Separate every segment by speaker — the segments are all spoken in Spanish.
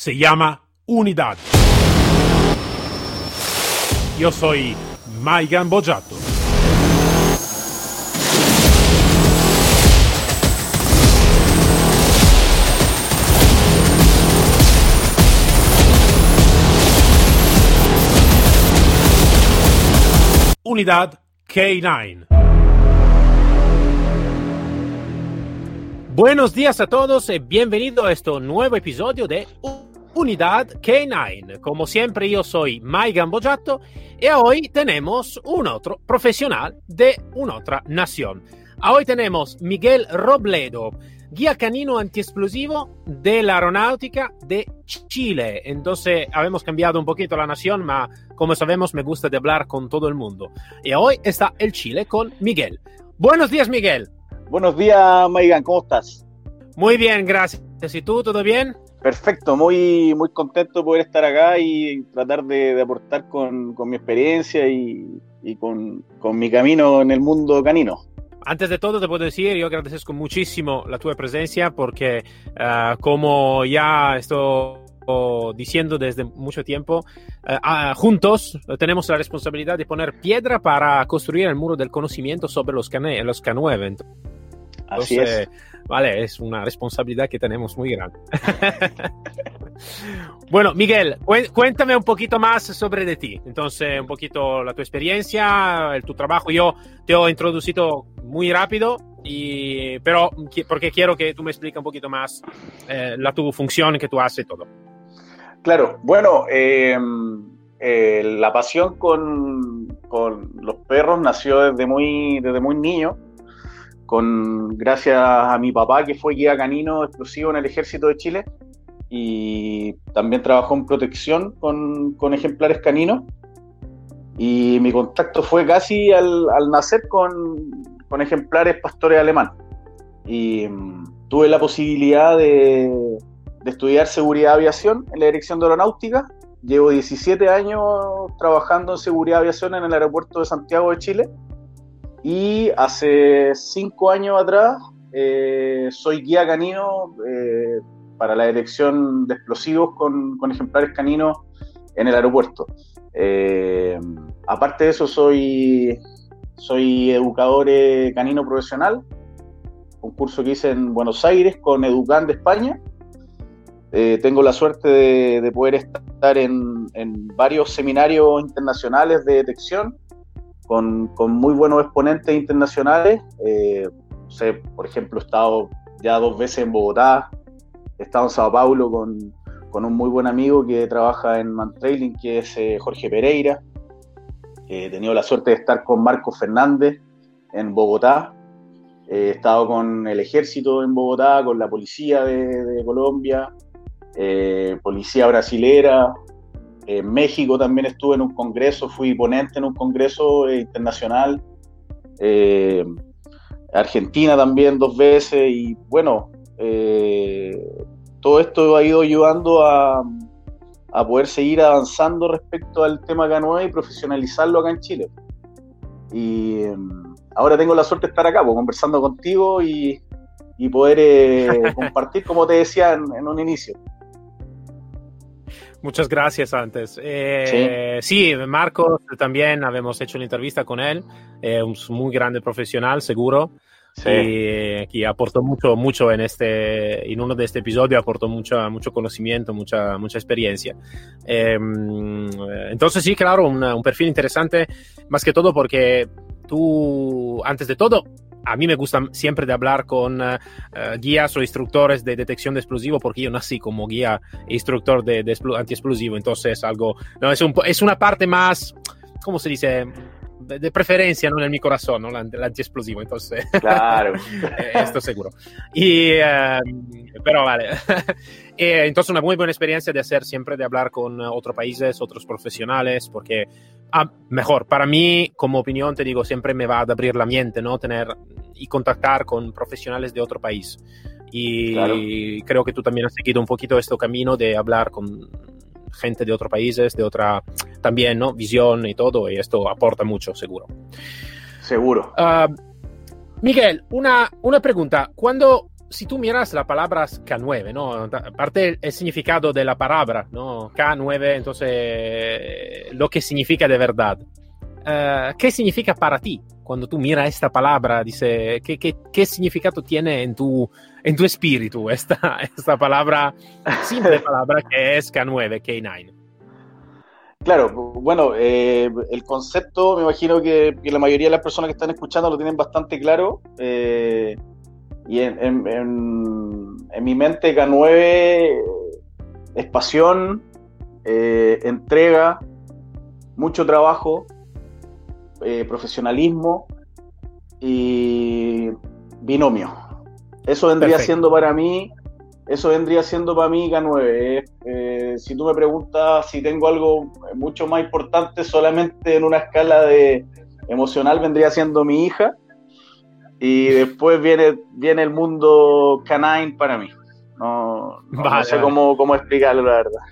Speaker 1: se llama Unidad. Yo soy Maigan Bojato. Unidad K9. Buenos días a todos y bienvenido a este nuevo episodio de Unidad K9. Como siempre, yo soy Mike Gambojato y hoy tenemos un otro profesional de una otra nación. Hoy tenemos Miguel Robledo, guía canino antiexplosivo de la aeronáutica de Chile. Entonces, habíamos cambiado un poquito la nación, pero como sabemos, me gusta de hablar con todo el mundo. Y hoy está el Chile con Miguel. Buenos días, Miguel.
Speaker 2: Buenos días, Maigan, ¿cómo estás?
Speaker 1: Muy bien, gracias. ¿Y tú, todo bien?
Speaker 2: Perfecto, muy, muy contento de poder estar acá y tratar de, aportar con, mi experiencia y, con, mi camino en el mundo canino.
Speaker 1: Antes de todo, te puedo decir, yo agradezco muchísimo la tu presencia porque, ah, como ya estoy diciendo desde mucho tiempo, eh, ah, juntos tenemos la responsabilidad de poner piedra para construir el muro del conocimiento sobre los, cane los K9.
Speaker 2: Así es.
Speaker 1: Vale, es una responsabilidad que tenemos muy grande. bueno, Miguel, cuéntame un poquito más sobre de ti. Entonces, un poquito la tu experiencia, el, tu trabajo. Yo te he introducido muy rápido, y, pero porque quiero que tú me expliques un poquito más eh, la tu función que tú haces todo.
Speaker 2: Claro, bueno, em, eh, la pasión con, con, los perros nació desde muy, desde muy niño, con, gracias a mi papá que fue guía canino explosivo en el ejército de Chile y también trabajó en protección con, con ejemplares caninos. Y mi contacto fue casi al, al nacer con, con ejemplares pastores alemán. Y mm, tuve la posibilidad de, de estudiar seguridad de aviación en la dirección de aeronáutica. Llevo 17 años trabajando en seguridad de aviación en el aeropuerto de Santiago de Chile. Y hace 5 años atrás eh, soy guía canino eh, para la dirección de explosivos con, con ejemplares caninos en el aeropuerto. Eh, aparte de eso, soy, soy educador canino profesional, un curso que hice en Buenos Aires con Educan de España. Tengo la suerte de, poder estar en, varios seminarios internacionales de detección con, muy buenos exponentes internacionales. Eh, sé, por ejemplo, he estado ya dos veces en Bogotá, he estado en Sao Paulo con, un muy buen amigo que trabaja en Mantrailing, que es eh, Jorge Pereira. he tenido la suerte de estar con Marco Fernández en Bogotá. He estado con el ejército en Bogotá, con la policía de Colombia, eh, policía brasilera. En México también estuve en un congreso, fui ponente en un congreso eh, internacional. Eh, Argentina también dos veces y bueno, todo esto ha ido ayudando a, a, poder seguir avanzando respecto al tema K9 y profesionalizarlo acá en Chile. Y ahora tengo la suerte de estar acá, pues, conversando contigo y, y poder compartir, como te decía en un inicio.
Speaker 1: Muchas gracias antes. Eh, sí. Marcos también habíamos hecho una entrevista con él, eh, un muy grande profesional, seguro. Sí. Y, que aportó mucho, mucho en este, en uno de este episodio aportó mucho, mucho conocimiento, mucha, mucha experiencia. Em, entonces sí, claro, un perfil interesante, más que todo porque tú, antes de todo, a mí me gusta siempre de hablar con uh, guías o instructores de detección de explosivo porque yo nací como guía e instructor de, de antiexplosivo, entonces algo, no, es, un, es una parte más, ¿cómo se dice? de preferencia, ¿no? En mi corazón, ¿no? El antiexplosivo, entonces.
Speaker 2: Claro.
Speaker 1: esto seguro. Y, pero vale. entonces, una muy buena experiencia de hacer siempre, de hablar con otros países, otros profesionales, porque ah, mejor, para mí, como opinión, te digo, siempre me va a abrir la mente, ¿no? Tener y contactar con profesionales de otro país. Y creo que tú también has seguido un poquito este camino de hablar con gente de otros países, de otra también, ¿no? Visión y todo, y esto aporta mucho, seguro.
Speaker 2: Seguro.
Speaker 1: Uh, Miguel, una, una pregunta. Cuando si tú miras la palabra K9, ¿no? Aparte el significado de la palabra, ¿no? K9, entonces lo que significa de verdad. Uh, ¿Qué significa para ti cuando tú miras esta palabra? Dice, ¿qué, qué, qué significado tiene en tu, en tu espíritu esta, esta palabra, simple palabra que es K9, K9?
Speaker 2: Claro, bueno, eh, el concepto me imagino que, que, la mayoría de las personas que están escuchando lo tienen bastante claro. Eh, y en, en, mi mente K9 es pasión, eh, entrega, mucho trabajo, eh, profesionalismo y binomio. Eso vendría siendo para mí, eso vendría siendo para mí K9. Eh, si tú me preguntas si tengo algo mucho más importante, solamente en una escala de emocional vendría siendo mi hija. Y después viene, viene el mundo canine para mí. No, no, sé cómo, cómo explicarlo, la verdad.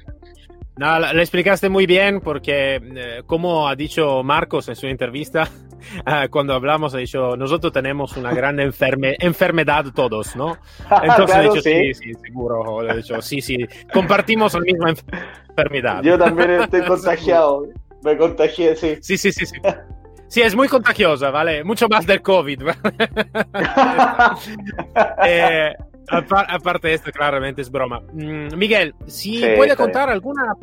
Speaker 1: No, lo explicaste muy bien porque, eh, como ha dicho Marcos en su entrevista, uh, cuando hablamos, ha dicho, nosotros tenemos una gran enferme enfermedad todos, ¿no? Entonces claro, he dicho, sí. sí, sí, seguro. Dicho, sí, sí, compartimos la misma enfermedad.
Speaker 2: Yo también estoy contagiado. Me contagié, sí.
Speaker 1: Sí, sí, sí, sí. Sí, es muy contagiosa, ¿vale? Mucho más del COVID. eh, aparte de esto, claramente es broma. Mm, Miguel, si sí, puede contar alguna,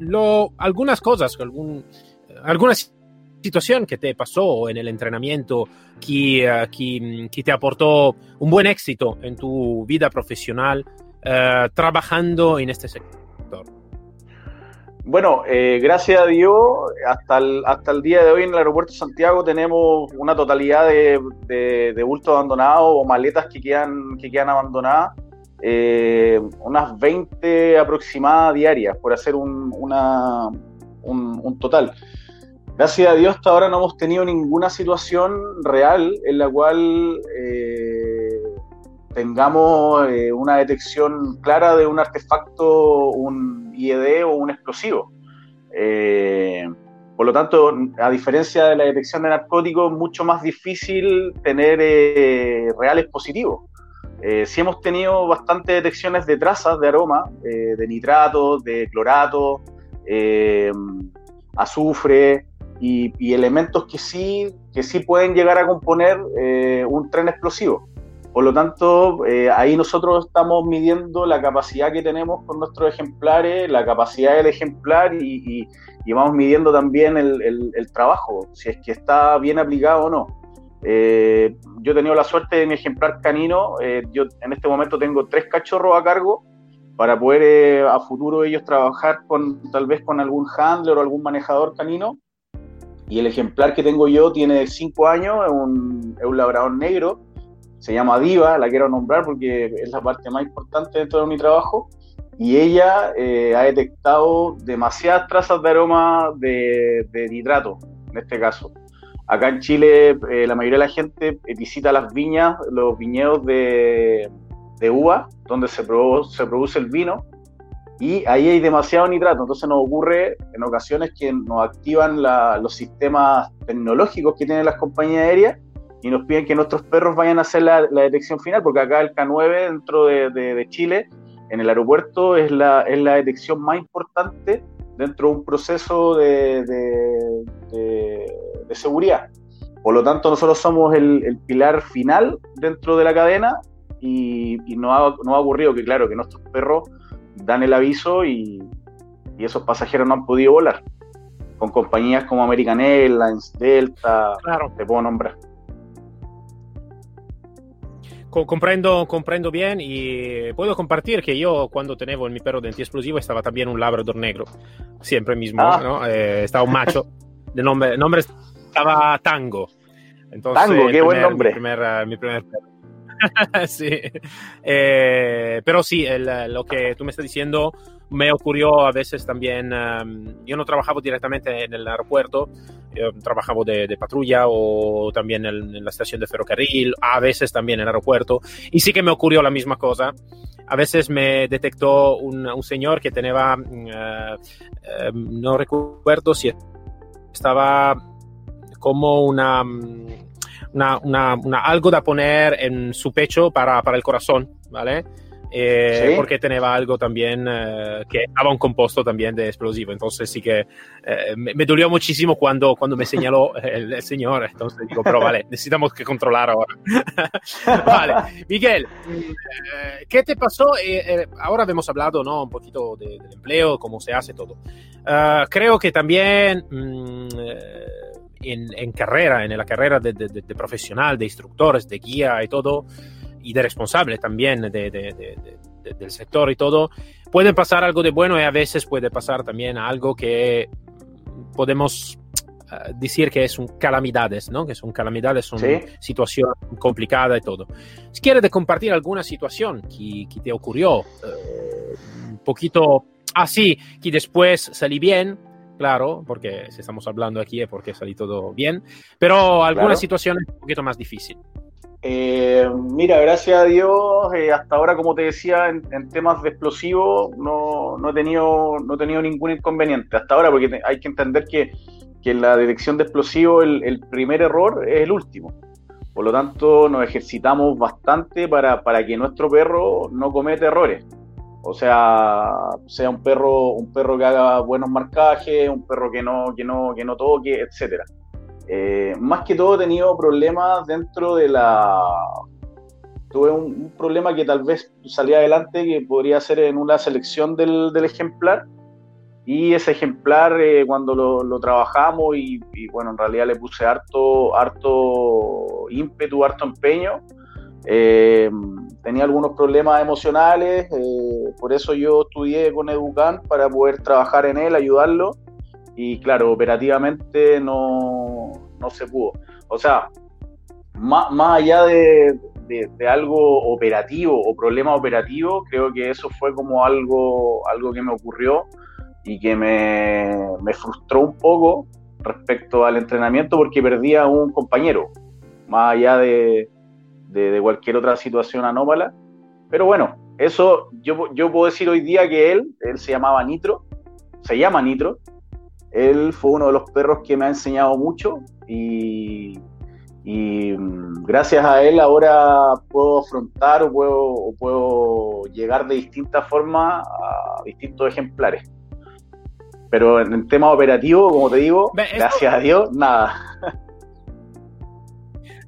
Speaker 1: lo, algunas cosas, algún, alguna situación que te pasó en el entrenamiento que, uh, que, que, te aportó un buen éxito en tu vida profesional uh, trabajando en este sector.
Speaker 2: Bueno, eh, gracias a Dios, hasta el, hasta el día de hoy en el aeropuerto de Santiago tenemos una totalidad de, de, de bultos abandonados o maletas que quedan, que quedan abandonadas, eh, unas 20 aproximadas diarias, por hacer un, una, un, total. Gracias a Dios hasta ahora no hemos tenido ninguna situación real en la cual eh, tengamos eh, una detección clara de un artefacto, un IED o un explosivo. Eh, por lo tanto, a diferencia de la detección de narcóticos, es mucho más difícil tener eh, reales positivos. Eh, sí hemos tenido bastantes detecciones de trazas de aroma, eh, de nitratos, de clorato, azufre y, y, elementos que sí, que sí pueden llegar a componer un tren explosivo. Por lo tanto, eh, ahí nosotros estamos midiendo la capacidad que tenemos con nuestros ejemplares, la capacidad del ejemplar y, y, y vamos midiendo también el, el, el, trabajo, si es que está bien aplicado o no. Eh, yo he tenido la suerte de mi ejemplar canino, eh, yo en este momento tengo tres cachorros a cargo para poder eh, a futuro ellos trabajar con tal vez con algún handler o algún manejador canino. Y el ejemplar que tengo yo tiene cinco años, es un, es un labrador negro, se llama Diva, la quiero nombrar porque es la parte más importante dentro de mi trabajo, y ella eh, ha detectado demasiadas trazas de aroma de, de, nitrato, en este caso. Acá en Chile eh, la mayoría de la gente visita las viñas, los viñedos de, de uva, donde se, produce, se produce el vino, y ahí hay demasiado nitrato, entonces nos ocurre en ocasiones que nos activan la, los sistemas tecnológicos que tienen las compañías aéreas y nos piden que nuestros perros vayan a hacer la, la detección final, porque acá el K9 dentro de, de, de, Chile, en el aeropuerto, es la, es la detección más importante dentro de un proceso de, de seguridad. Por lo tanto, nosotros somos el, el, pilar final dentro de la cadena y, y nos, ha, nos ha ocurrido que, claro, que nuestros perros dan el aviso y, y esos pasajeros no han podido volar con compañías como American Airlines, Delta, claro. te puedo nombrar
Speaker 1: comprendo, comprendo bien y puedo compartir que yo cuando tenía mi perro de explosivo estaba también un labrador negro, siempre mismo, ah. ¿no? Eh, estaba un macho, de nombre, nombre estaba Tango.
Speaker 2: Entonces, Tango, qué primer, buen nombre.
Speaker 1: Mi primer, mi primer perro. sí, eh, pero sí, el, lo que tú me estás diciendo me ocurrió a veces también, um, yo no trabajaba directamente en el aeropuerto, trabajaba de, de patrulla o también en, en, la estación de ferrocarril, a veces también en el aeropuerto, y sí que me ocurrió la misma cosa. A veces me detectó un, un señor que tenía, uh, uh, no recuerdo si estaba como una una, algo de poner en su pecho para, para el corazón, ¿vale? Eh, porque tenía algo también eh, que estaba un compuesto también de explosivo. Entonces sí que eh, me, dolió muchísimo cuando, cuando me señaló el, señor. Entonces digo, pero vale, necesitamos que controlar ahora. vale, Miguel, ¿qué te pasó? ahora hemos hablado ¿no? un poquito del empleo, cómo se hace todo. creo que también... Mm, en, carrera, en la carrera de, de, profesional, de instructores, de guía y todo, y de responsable también del sector y todo, puede pasar algo de bueno y a veces puede pasar también algo que podemos eh, decir que son calamidades, ¿no? Que son calamidades, son situación complicada y todo. Si quieres compartir alguna situación que, te ocurrió, eh, un poquito así, que después salí bien, claro, porque si estamos hablando aquí es porque salí todo bien, pero alguna situación un poquito más difícil.
Speaker 2: Eh, mira, gracias a Dios, eh, hasta ahora, como te decía, en, temas de explosivos no, no, he tenido, no he tenido ningún inconveniente. Hasta ahora, porque hay que entender que, que en la detección de explosivos el, primer error es el último. Por lo tanto, nos ejercitamos bastante para, para que nuestro perro no cometa errores. O sea, sea un perro, un perro que haga buenos marcajes, un perro que no, que no, que no toque, etcétera. Eh, más que todo he tenido problemas dentro de la... Tuve un, problema que tal vez salía adelante, que podría ser en una selección del, ejemplar. Y ese ejemplar, eh, cuando lo, trabajamos y, bueno, en realidad le puse harto, harto ímpetu, harto empeño, eh, tenía algunos problemas emocionales, por eso yo estudié con Educan para poder trabajar en él, ayudarlo y claro, operativamente no, no se pudo. O sea, más, más allá de, de, algo operativo o problema operativo, creo que eso fue como algo, algo que me ocurrió y que me, me frustró un poco respecto al entrenamiento porque perdí a un compañero, más allá de, de, cualquier otra situación anómala. Pero bueno, eso yo, yo puedo decir hoy día que él, él se llamaba Nitro, se llama Nitro, él fue uno de los perros que me ha enseñado mucho y, mm, gracias a él ahora puedo afrontar o puedo, puedo llegar de distintas formas a distintos ejemplares. Pero en el tema operativo, como te digo, gracias a Dios, nada.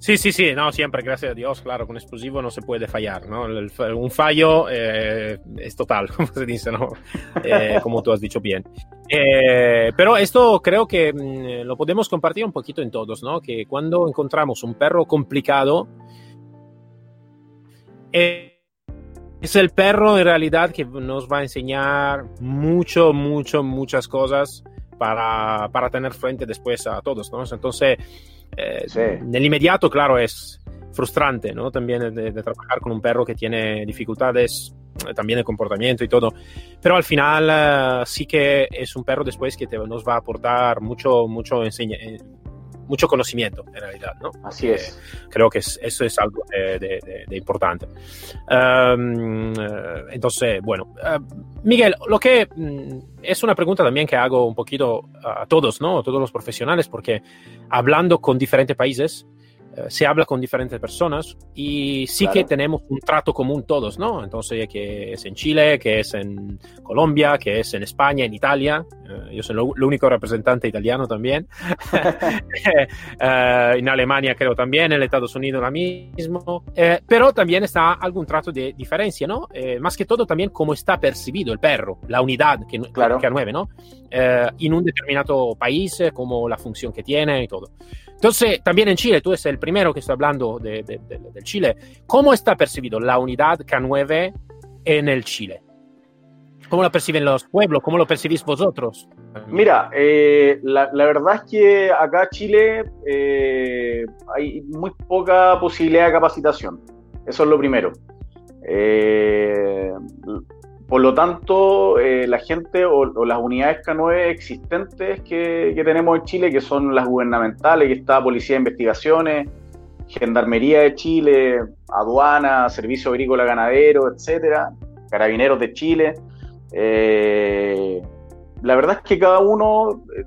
Speaker 1: Sí, sí, sí, no, siempre, gracias a Dios, claro, con explosivo no se puede fallar, ¿no? un fallo eh, es total. Eh, como tú has dicho bien. Eh, pero esto creo que mm, lo podemos compartir un poquito en todos, ¿no? Que cuando encontramos un perro complicado, es el perro en realidad que nos va a enseñar mucho, mucho, muchas cosas para, para tener frente después a todos, ¿no? Entonces, eh, en el inmediato, claro, es frustrante, ¿no? También de, trabajar con un perro que tiene dificultades eh, también de comportamiento y todo. Pero al final eh, sí que es un perro después que te, nos va a aportar mucho, mucho, mucho conocimiento en realidad, ¿no?
Speaker 2: Así es.
Speaker 1: creo que eso es algo de, importante. Em, entonces, bueno, Miguel, lo que mm, es una pregunta también que hago un poquito a todos, ¿no? A todos los profesionales, porque hablando con diferentes países, eh, se habla con diferentes personas y sí que tenemos un trato común todos, ¿no? Entonces, que es en Chile, que es en Colombia, que es en España, en Italia. Eh, yo soy el único representante italiano también. Eh, en Alemania creo también, en Estados Unidos lo mismo. pero también está algún trato de diferencia, ¿no? más que todo también cómo está percibido el perro, la unidad que, claro. que a nueve, ¿no? en un determinado país, como la función que tiene y todo. Entonces, también en Chile, tú eres el primero que está hablando de, Chile. ¿Cómo está percibido la unidad K9 en el Chile? ¿Cómo lo perciben los pueblos? ¿Cómo lo percibís vosotros?
Speaker 2: Mira, eh, la, verdad es que acá en Chile eh, hay muy poca posibilidad de capacitación. Eso es lo primero. Eh, por lo tanto, eh, la gente o, las unidades K9 existentes que, tenemos en Chile, que son las gubernamentales, que está Policía de Investigaciones, Gendarmería de Chile, Aduana, Servicio Agrícola Ganadero, etcétera, Carabineros de Chile. Eh, la verdad es que cada uno, eh,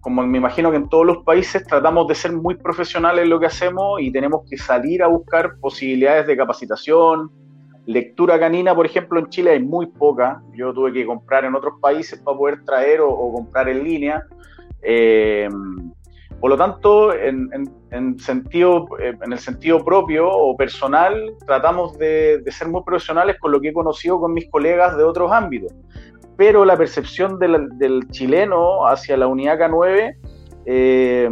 Speaker 2: como me imagino que en todos los países, tratamos de ser muy profesionales en lo que hacemos y tenemos que salir a buscar posibilidades de capacitación. Lectura canina, por ejemplo, en Chile hay muy poca. Yo tuve que comprar en otros países para poder traer o, comprar en línea. Eh, por lo tanto, en, sentido, eh, en el sentido propio o personal, tratamos de, ser muy profesionales con lo que he conocido con mis colegas de otros ámbitos pero la percepción del, chileno hacia la unidad K9 eh,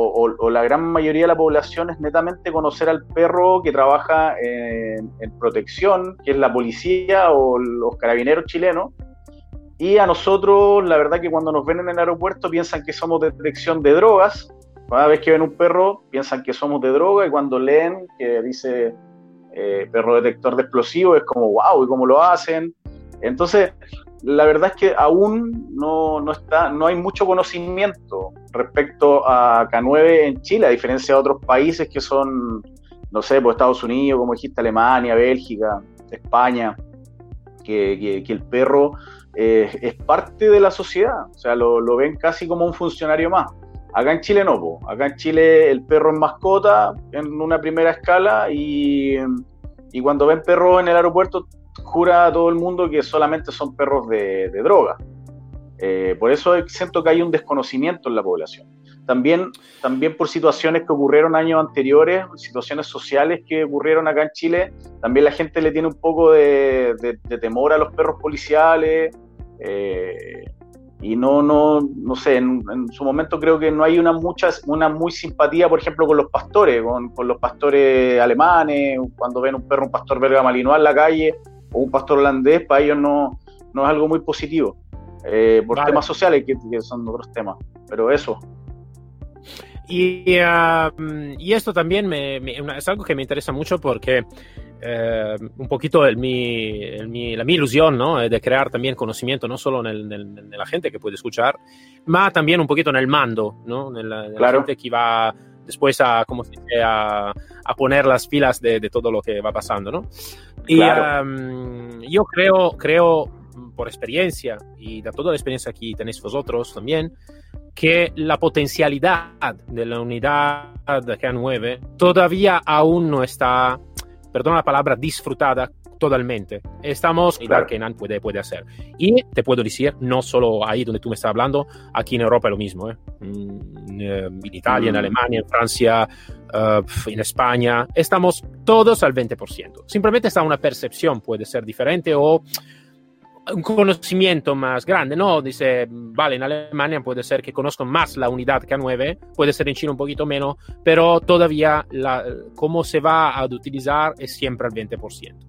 Speaker 2: o, la gran mayoría de la población es netamente conocer al perro que trabaja en, protección, que es la policía o los carabineros chilenos. Y a nosotros, la verdad que cuando nos ven en el aeropuerto piensan que somos de detección de drogas. Cada vez que ven un perro piensan que somos de droga y cuando leen que dice eh, perro detector de explosivos es como, wow, ¿y cómo lo hacen? Entonces, la verdad es que aún no, está, no hay mucho conocimiento respecto a K9 en Chile, a diferencia de otros países que son, no sé, pues Estados Unidos, como dijiste, Alemania, Bélgica, España, que, el perro eh, es parte de la sociedad, o sea, lo, ven casi como un funcionario más. Acá en Chile no, acá en Chile el perro es mascota en una primera escala y, y cuando ven perros en el aeropuerto jura a todo el mundo que solamente son perros de, droga. Eh, por eso siento que hay un desconocimiento en la población. También, también por situaciones que ocurrieron años anteriores, situaciones sociales que ocurrieron acá en Chile, también la gente le tiene un poco de, temor a los perros policiales. Eh, y no, no, no sé, en, su momento creo que no hay una mucha, una muy simpatía, por ejemplo, con los pastores, con, con los pastores alemanes, cuando ven un perro, un pastor belga malinois en la calle, o un pastor holandés, para ellos no, no es algo muy positivo, eh, por temas sociales que, son otros temas, pero eso.
Speaker 1: Y, um, y esto también me, es algo que me interesa mucho porque eh, un poquito el, mi, mi, la mi ilusión ¿no? de crear también conocimiento, no solo en, el, en, la gente que puede escuchar, pero también un poquito en el mando, ¿no? en la, gente que va después a, como a, poner las pilas de, de, todo lo que va pasando, ¿no? Y yo creo, creo, por experiencia, y de toda la experiencia que tenéis vosotros también, que la potencialidad de la unidad K9 todavía aún no está, perdón la palabra, disfrutada totalmente. Estamos, claro. que Kenan puede, puede hacer. Y te puedo decir, no solo ahí donde tú me estás hablando, aquí en Europa es lo mismo. ¿eh? Mm, eh en Italia, en mm. Alemania, en Francia, uh, en España, estamos todos al 20%. Simplemente está una percepción, puede ser diferente o un conocimiento más grande, ¿no? Dice, vale, en Alemania puede ser que conozcan más la unidad K9, puede ser en China un poquito menos, pero todavía la, cómo se va a utilizar es siempre al 20%.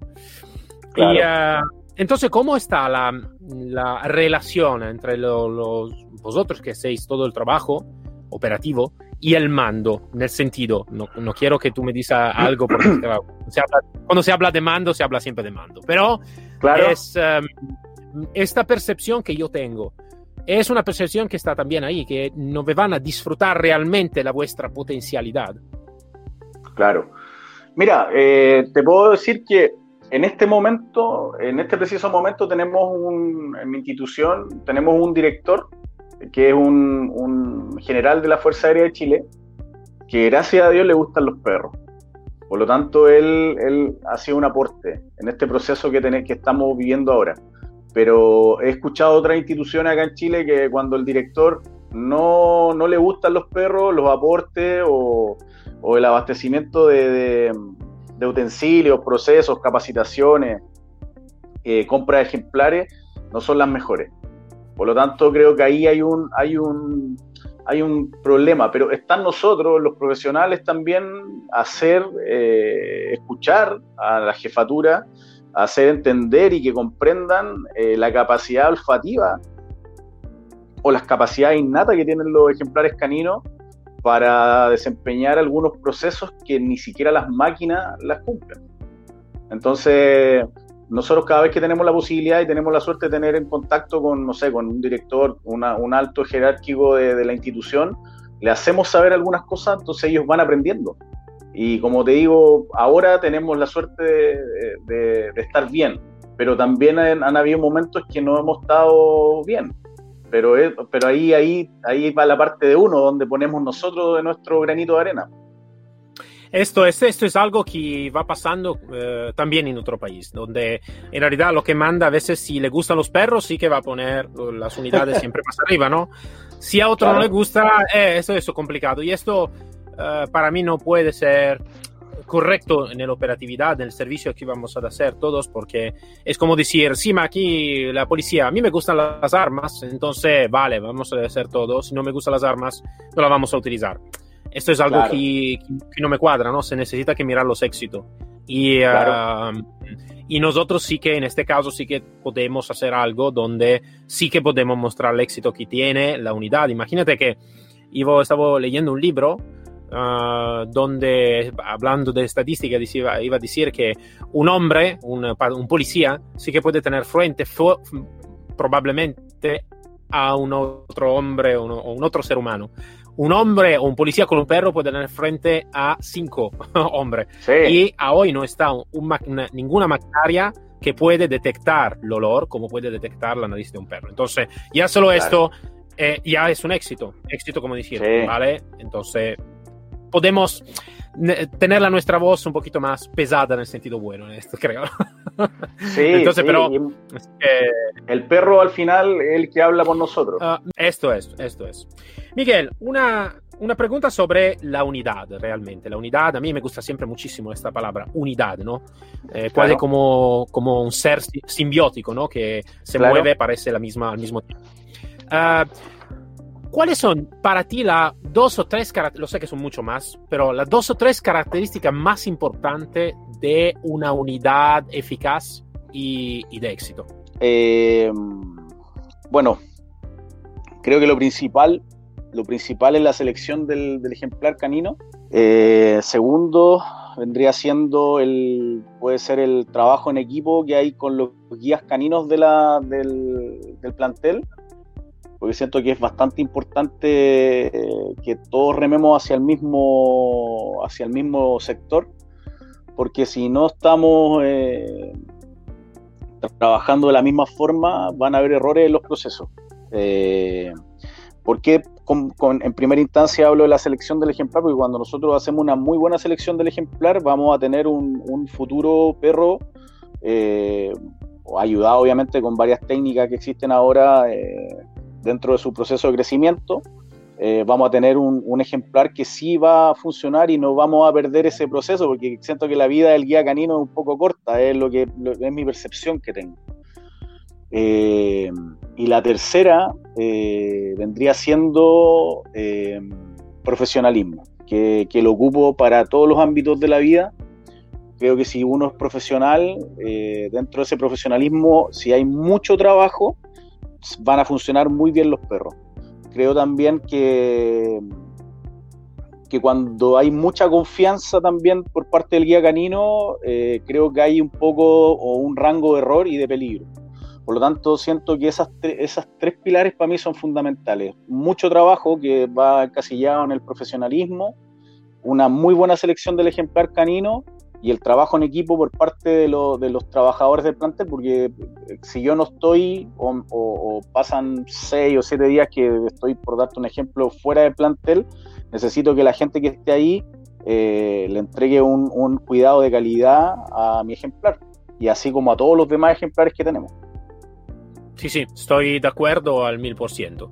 Speaker 1: Y, uh, entonces, ¿cómo está la, la relación entre los, vosotros que hacéis todo el trabajo operativo y el mando, en el sentido, no, no quiero que tú me digas algo, porque se habla, cuando se habla de mando, se habla siempre de mando, pero claro. es... Um, esta percepción que yo tengo es una percepción que está también ahí, que no me van a disfrutar realmente la vuestra potencialidad.
Speaker 2: Claro. Mira, eh, te puedo decir que en este momento, en este preciso momento, tenemos un, en mi institución, tenemos un director que es un, general de la Fuerza Aérea de Chile, que gracias a Dios le gustan los perros. Por lo tanto, él, ha sido un aporte en este proceso que, que estamos viviendo ahora pero he escuchado otras instituciones acá en Chile que cuando el director no, no le gustan los perros, los aportes o, el abastecimiento de, utensilios, procesos, capacitaciones, eh, compra de ejemplares, no son las mejores. Por lo tanto, creo que ahí hay un, hay un, hay un problema, pero están nosotros, los profesionales, también hacer, eh, escuchar a la jefatura hacer entender y que comprendan eh, la capacidad olfativa o las capacidades innatas que tienen los ejemplares caninos para desempeñar algunos procesos que ni siquiera las máquinas las cumplen. Entonces, nosotros cada vez que tenemos la posibilidad y tenemos la suerte de tener en contacto con, no sé, con un director, un alto jerárquico de, de la institución, le hacemos saber algunas cosas, entonces ellos van aprendiendo. Y como te digo, ahora tenemos la suerte de, estar bien, pero también han, habido momentos que no hemos estado bien. Pero, pero ahí, ahí, ahí va la parte de uno, donde ponemos nosotros de nuestro granito de arena.
Speaker 1: Esto es, esto es algo que va pasando eh, también en otro país, donde en realidad lo que manda a veces si le gustan los perros, sí que va a poner las unidades siempre más arriba, ¿no? Si a otro no le gusta, eh, eso es complicado. Y esto eh, para mí no puede ser correcto en la operatividad del servicio que vamos a hacer todos, porque es como decir, sí, ma, aquí la policía, a mí me gustan las armas, entonces, vale, vamos a hacer todo, si no me gustan las armas, no las vamos a utilizar. Esto es algo que, que, no me cuadra, ¿no? Se necesita que mirar los éxitos. Y, ah, y nosotros sí que en este caso sí que podemos hacer algo donde sí que podemos mostrar el éxito que tiene la unidad. Imagínate que yo estaba leyendo un libro uh, donde hablando de estadística iba, iba, a decir que un hombre, un, un policía, sí que puede tener frente probablemente a un otro hombre o un otro ser humano un hombre o un policía con un perro puede tener frente a cinco hombres. Y a hoy no está ninguna maquinaria que puede detectar el olor como puede detectar la nariz de un perro. Entonces, ya solo esto eh, ya es un éxito. Éxito, como decir, ¿vale? Entonces, podemos tener la nuestra voz un poquito más pesada en el sentido bueno en esto, creo.
Speaker 2: Sí, Entonces, pero... el perro al final es el que habla con nosotros.
Speaker 1: Ah, esto es, esto es. Miguel, una, una pregunta sobre la unidad, realmente. La unidad, a mí me gusta siempre muchísimo esta palabra, unidad, ¿no? Eh, puede como, como un ser simbiótico, ¿no? Que se mueve, parece la misma, al mismo tiempo. Uh, ¿Cuáles son para ti las dos o tres características, lo sé que son mucho más, pero las dos o tres características más importantes de una unidad eficaz y, y de éxito?
Speaker 2: Eh, bueno, creo que lo principal, lo principal es la selección del, del ejemplar canino. Eh, segundo, vendría siendo el, puede ser el trabajo en equipo que hay con los guías caninos de la, del, del plantel porque siento que es bastante importante eh, que todos rememos hacia el mismo, hacia el mismo sector, porque si no estamos eh, trabajando de la misma forma, van a haber errores en los procesos. Eh, porque en primera instancia hablo de la selección del ejemplar? Porque cuando nosotros hacemos una muy buena selección del ejemplar, vamos a tener un, futuro perro eh, ayudado obviamente con varias técnicas que existen ahora dentro de su proceso de crecimiento, eh, vamos a tener un, ejemplar que sí va a funcionar y no vamos a perder ese proceso, porque siento que la vida del guía canino es un poco corta, es lo que es mi percepción que tengo. Eh, y la tercera eh, vendría siendo profesionalismo, que, lo ocupo para todos los ámbitos de la vida. Creo que si uno es profesional, dentro de ese profesionalismo, si hay mucho trabajo, van a funcionar muy bien los perros. Creo también que, que cuando hay mucha confianza también por parte del guía canino, eh, creo que hay un poco o un rango de error y de peligro. Por lo tanto, siento que esas, esas tres pilares para mí son fundamentales. Mucho trabajo que va encasillado en el profesionalismo, una muy buena selección del ejemplar canino y el trabajo en equipo por parte de, de, los trabajadores del plantel, porque eh, si yo no estoy o, pasan seis o siete días que estoy, por darte un ejemplo, fuera del plantel, necesito que la gente que esté ahí eh, le entregue un, cuidado de calidad a mi ejemplar, y así como a todos los demás ejemplares que tenemos.
Speaker 1: Sí, sí, estoy de acuerdo al mil por ciento.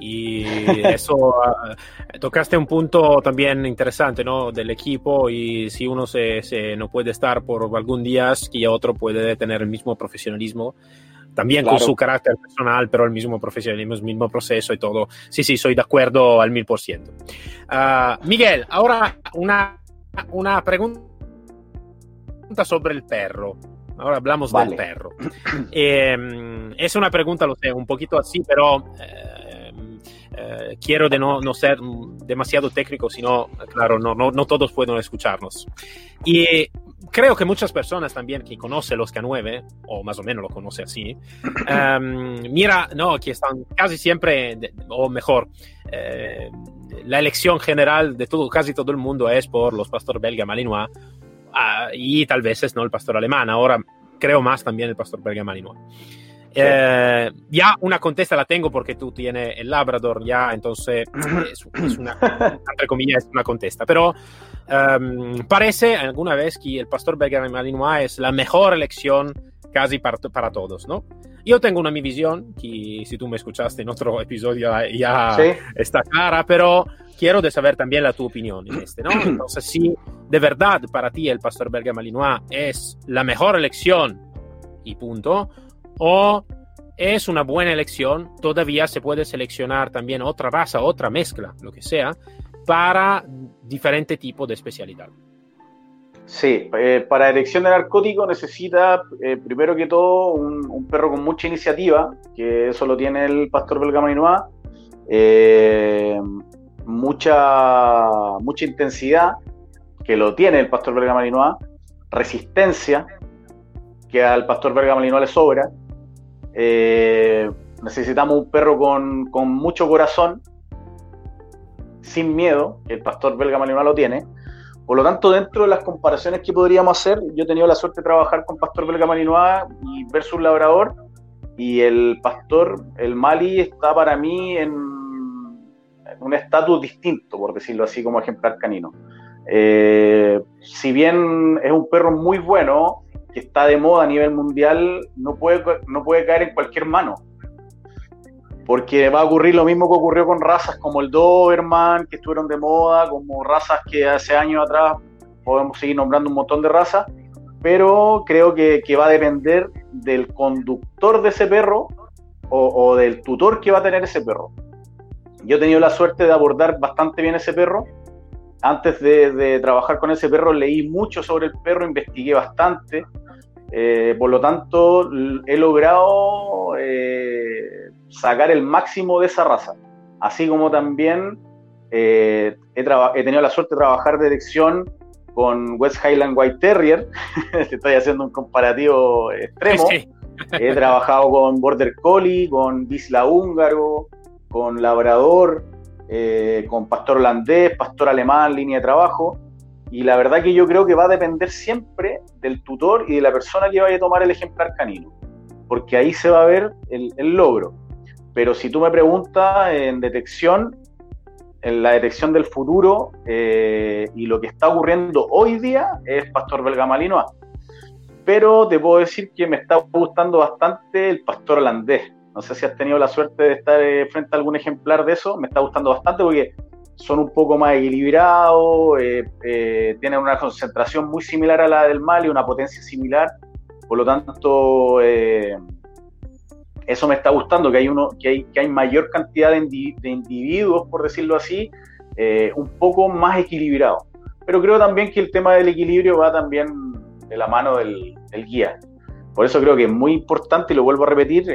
Speaker 1: Y eso ah, tocaste un punto también interesante, ¿no? Del equipo y si uno se, se, no puede estar por algún día, que otro puede tener el mismo profesionalismo, también con su carácter personal, pero el mismo profesionalismo, el mismo proceso y todo. Sí, sí, soy de acuerdo al mil por ciento. Ah, Miguel, ahora una, una pregunta sobre el perro. Ahora hablamos del perro. Eh, es una pregunta, lo sé, un poquito así, pero... Eh, eh, quiero de no, no, ser demasiado técnico, sino, claro, no, no, no, todos pueden escucharnos. Y creo que muchas personas también que conocen los K9, o más o menos lo conoce así, em, mira, no, que están casi siempre, o mejor, eh, la elección general de todo, casi todo el mundo es por los pastores belga malinois, ah, y tal vez es no el pastor alemán, ahora creo más también el pastor belga malinois. Eh, ya una contesta la tengo porque tú tienes el Labrador, ya, entonces es, una, entre comillas, es una contesta. Pero um, parece alguna vez que el pastor Berger Malinois es la mejor elección casi para, para, todos, ¿no? Yo tengo una mi visión, que si tú me escuchaste en otro episodio ya está clara, pero quiero de saber también la tu opinión en este, ¿no? Entonces, si de verdad para ti el pastor Berger Malinois es la mejor elección y punto, o es una buena elección, todavía se puede seleccionar también otra raza, otra mezcla, lo que sea, para diferente tipo de especialidad.
Speaker 2: Sí, eh, para elección de narcótico necesita eh, primero que todo un, perro con mucha iniciativa, que eso lo tiene el pastor belga Malinois, eh, mucha, mucha intensidad, que lo tiene el pastor belga Malinois, resistencia, que al pastor belga Malinois le sobra, eh, necesitamos un perro con, mucho corazón, sin miedo, el pastor belga Malinois lo tiene. Por lo tanto, dentro de las comparaciones que podríamos hacer, yo he tenido la suerte de trabajar con pastor belga Malinois y versus labrador, y el pastor, el Mali, está para mí en, un estatus distinto, por decirlo así, como ejemplar canino. Eh, si bien es un perro muy bueno, que está de moda a nivel mundial no puede, no puede caer en cualquier mano. Porque va a ocurrir lo mismo que ocurrió con razas como el Doberman, que estuvieron de moda, como razas que hace años atrás podemos seguir nombrando un montón de razas, pero creo que, va a depender del conductor de ese perro o, o, del tutor que va a tener ese perro. Yo he tenido la suerte de abordar bastante bien ese perro. Antes de, de trabajar con ese perro leí mucho sobre el perro, investigué bastante, eh, por lo tanto, he logrado eh, sacar el máximo de esa raza. Así como también eh, he, tenido la suerte de trabajar de dirección con West Highland White Terrier. Estoy haciendo un comparativo extremo. He trabajado con Border Collie, con Bisla Húngaro, con Labrador, con Pastor Holandés, Pastor Alemán, línea de trabajo. Y la verdad que yo creo que va a depender siempre del tutor y de la persona que vaya a tomar el ejemplar canino, porque ahí se va a ver el, logro. Pero si tú me preguntas en detección, en la detección del futuro eh, y lo que está ocurriendo hoy día es Pastor Belga Malinois. Pero te puedo decir que me está gustando bastante el Pastor Holandés. No sé si has tenido la suerte de estar eh, frente a algún ejemplar de eso. Me está gustando bastante porque son un poco más equilibrados, eh, eh, tienen una concentración muy similar a la del Mali, una potencia similar, por lo tanto, eh, eso me está gustando, que hay, uno, que hay, que hay mayor cantidad de, individuos, por decirlo así, un poco más equilibrados. Pero creo también que el tema del equilibrio va también de la mano del, guía. Por eso creo que es muy importante, y lo vuelvo a repetir,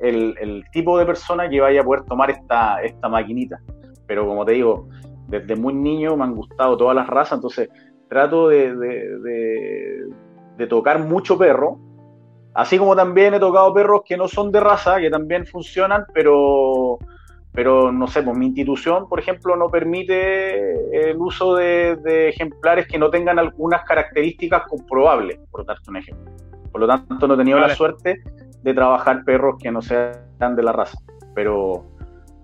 Speaker 2: el, el, tipo de persona que vaya a poder tomar esta, esta maquinita pero como te digo, desde muy niño me han gustado todas las razas, entonces trato de, de, tocar mucho perro, así como también he tocado perros que no son de raza, que también funcionan, pero, pero no sé, pues mi institución, por ejemplo, no permite el uso de, ejemplares que no tengan algunas características comprobables, por darte un ejemplo. Por lo tanto, no he tenido la suerte de trabajar perros que no sean de la raza, pero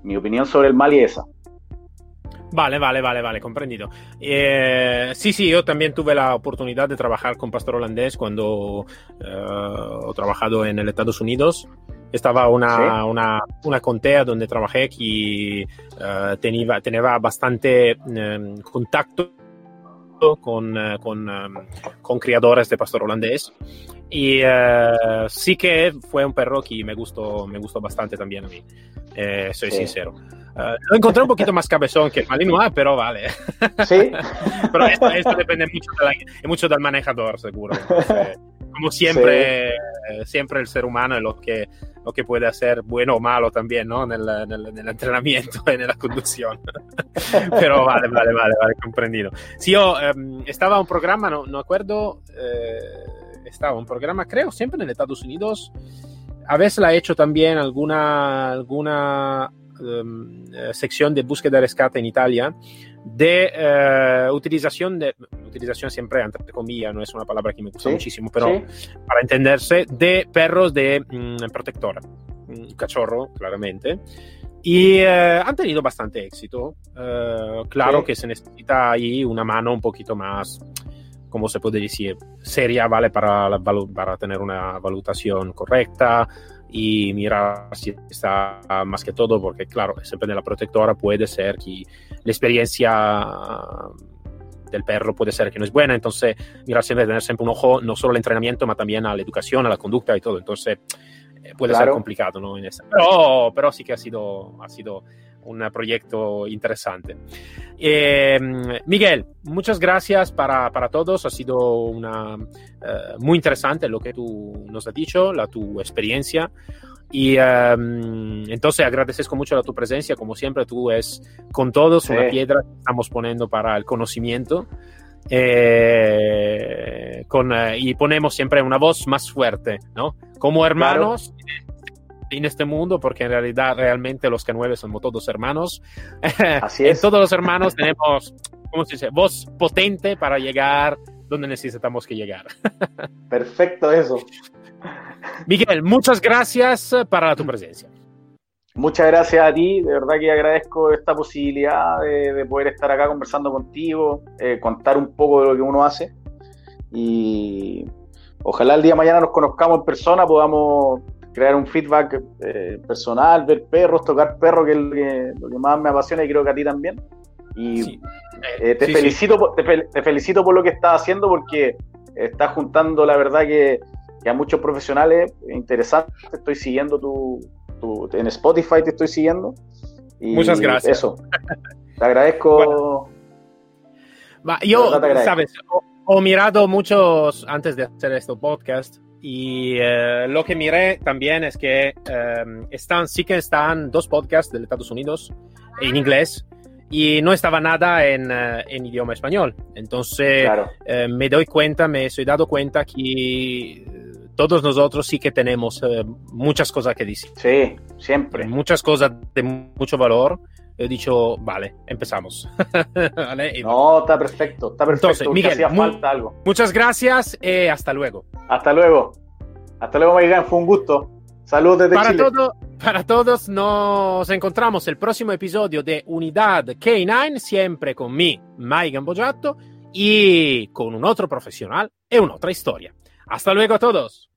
Speaker 2: mi opinión sobre el Mali es esa.
Speaker 1: Vale, vale, vale, vale, comprendido. Eh, sí, sí, yo también tuve la oportunidad de trabajar con pastor holandés cuando eh, he trabajado en el Estados Unidos. Estaba una, una, una contea donde trabajé y eh, tenía, tenía bastante contacto con, con, con, criadores de pastor holandés. Y sí que fue un perro que me gustó, me gustó bastante también a mí, soy sincero. Uh, lo encontré un poquito más cabezón que el Malinois, pero vale.
Speaker 2: Sí.
Speaker 1: pero esto, depende mucho, de mucho, del manejador, seguro. como siempre, siempre el ser humano es lo que, lo que puede hacer bueno o malo también, ¿no? En el, en el, en el entrenamiento, en la conducción. pero vale, vale, vale, vale, comprendido. Sí, yo um, estaba un programa, no, no acuerdo, eh, estaba un programa, creo, siempre en Estados Unidos. A veces la he hecho también alguna, alguna um, sección de búsqueda rescate en Italia de uh, utilización de utilización siempre entre comillas no es una palabra que me gusta ¿Sí? muchísimo pero ¿Sí? para entenderse de perros de um, protectora un cachorro claramente y uh, han tenido bastante éxito uh, claro ¿Sí? que se necesita ahí una mano un poquito más como se puede decir, seria, ¿vale? Para, para tener una valutación correcta y mirar si está más que todo, porque claro, siempre en la protectora puede ser que la experiencia del perro puede ser que no es buena, entonces mirar siempre, tener siempre un ojo no solo al entrenamiento, pero también a la educación, a la conducta y todo, entonces eh, puede claro. ser complicado, ¿no? Pero, pero sí que ha sido, ha sido un proyecto interesante. Eh, Miguel, muchas gracias para, para, todos. Ha sido una, uh, muy interesante lo que tú nos has dicho, la tu experiencia. Y um, entonces agradezco mucho la tu presencia, como siempre tú es con todos sí. una piedra que estamos poniendo para el conocimiento. Eh, con, y ponemos siempre una voz más fuerte, ¿no? Como hermanos, claro en este mundo, porque en realidad realmente los K9 somos todos hermanos.
Speaker 2: Así es.
Speaker 1: todos los hermanos tenemos, ¿cómo se dice? Voz potente para llegar donde necesitamos que llegar.
Speaker 2: Perfecto eso.
Speaker 1: Miguel, muchas gracias para tu presencia.
Speaker 2: Muchas gracias a ti, de verdad que agradezco esta posibilidad de, de poder estar acá conversando contigo, eh, contar un poco de lo que uno hace y ojalá el día de mañana nos conozcamos en persona, podamos crear un feedback eh, personal, ver perros, tocar perros, que es lo que, lo que, más me apasiona y creo que a ti también. Y sí. eh, te, sí, felicito, sí. Te, te, felicito por lo que estás haciendo porque estás juntando, la verdad, que, que a muchos profesionales interesantes. Estoy siguiendo tu, tu, en Spotify, te estoy siguiendo.
Speaker 1: Y Muchas gracias.
Speaker 2: Eso. Te agradezco.
Speaker 1: Bueno. yo, sabes, he mirado muchos antes de hacer este podcast y eh, lo que miré también es que eh, están, sí que están dos podcasts de Estados Unidos en inglés y no estaba nada en, uh, en idioma español. Entonces claro. eh, me doy cuenta, me estoy dado cuenta que todos nosotros sí que tenemos uh, muchas cosas que decir.
Speaker 2: Sí, siempre.
Speaker 1: Muchas cosas de mucho valor. He dicho, vale, empezamos.
Speaker 2: ¿Vale? No, está perfecto, está perfecto.
Speaker 1: Entonces, Miguel, hacía falta algo. muchas gracias eh, hasta luego.
Speaker 2: Hasta luego. Hasta luego, Maigan, fue un gusto. Saludos desde
Speaker 1: para
Speaker 2: Chile.
Speaker 1: Todo, para todos, nos encontramos el próximo episodio de Unidad K9, siempre con mi, Maigan Bogiatto, y con un otro profesional y una otra historia. Hasta luego a todos.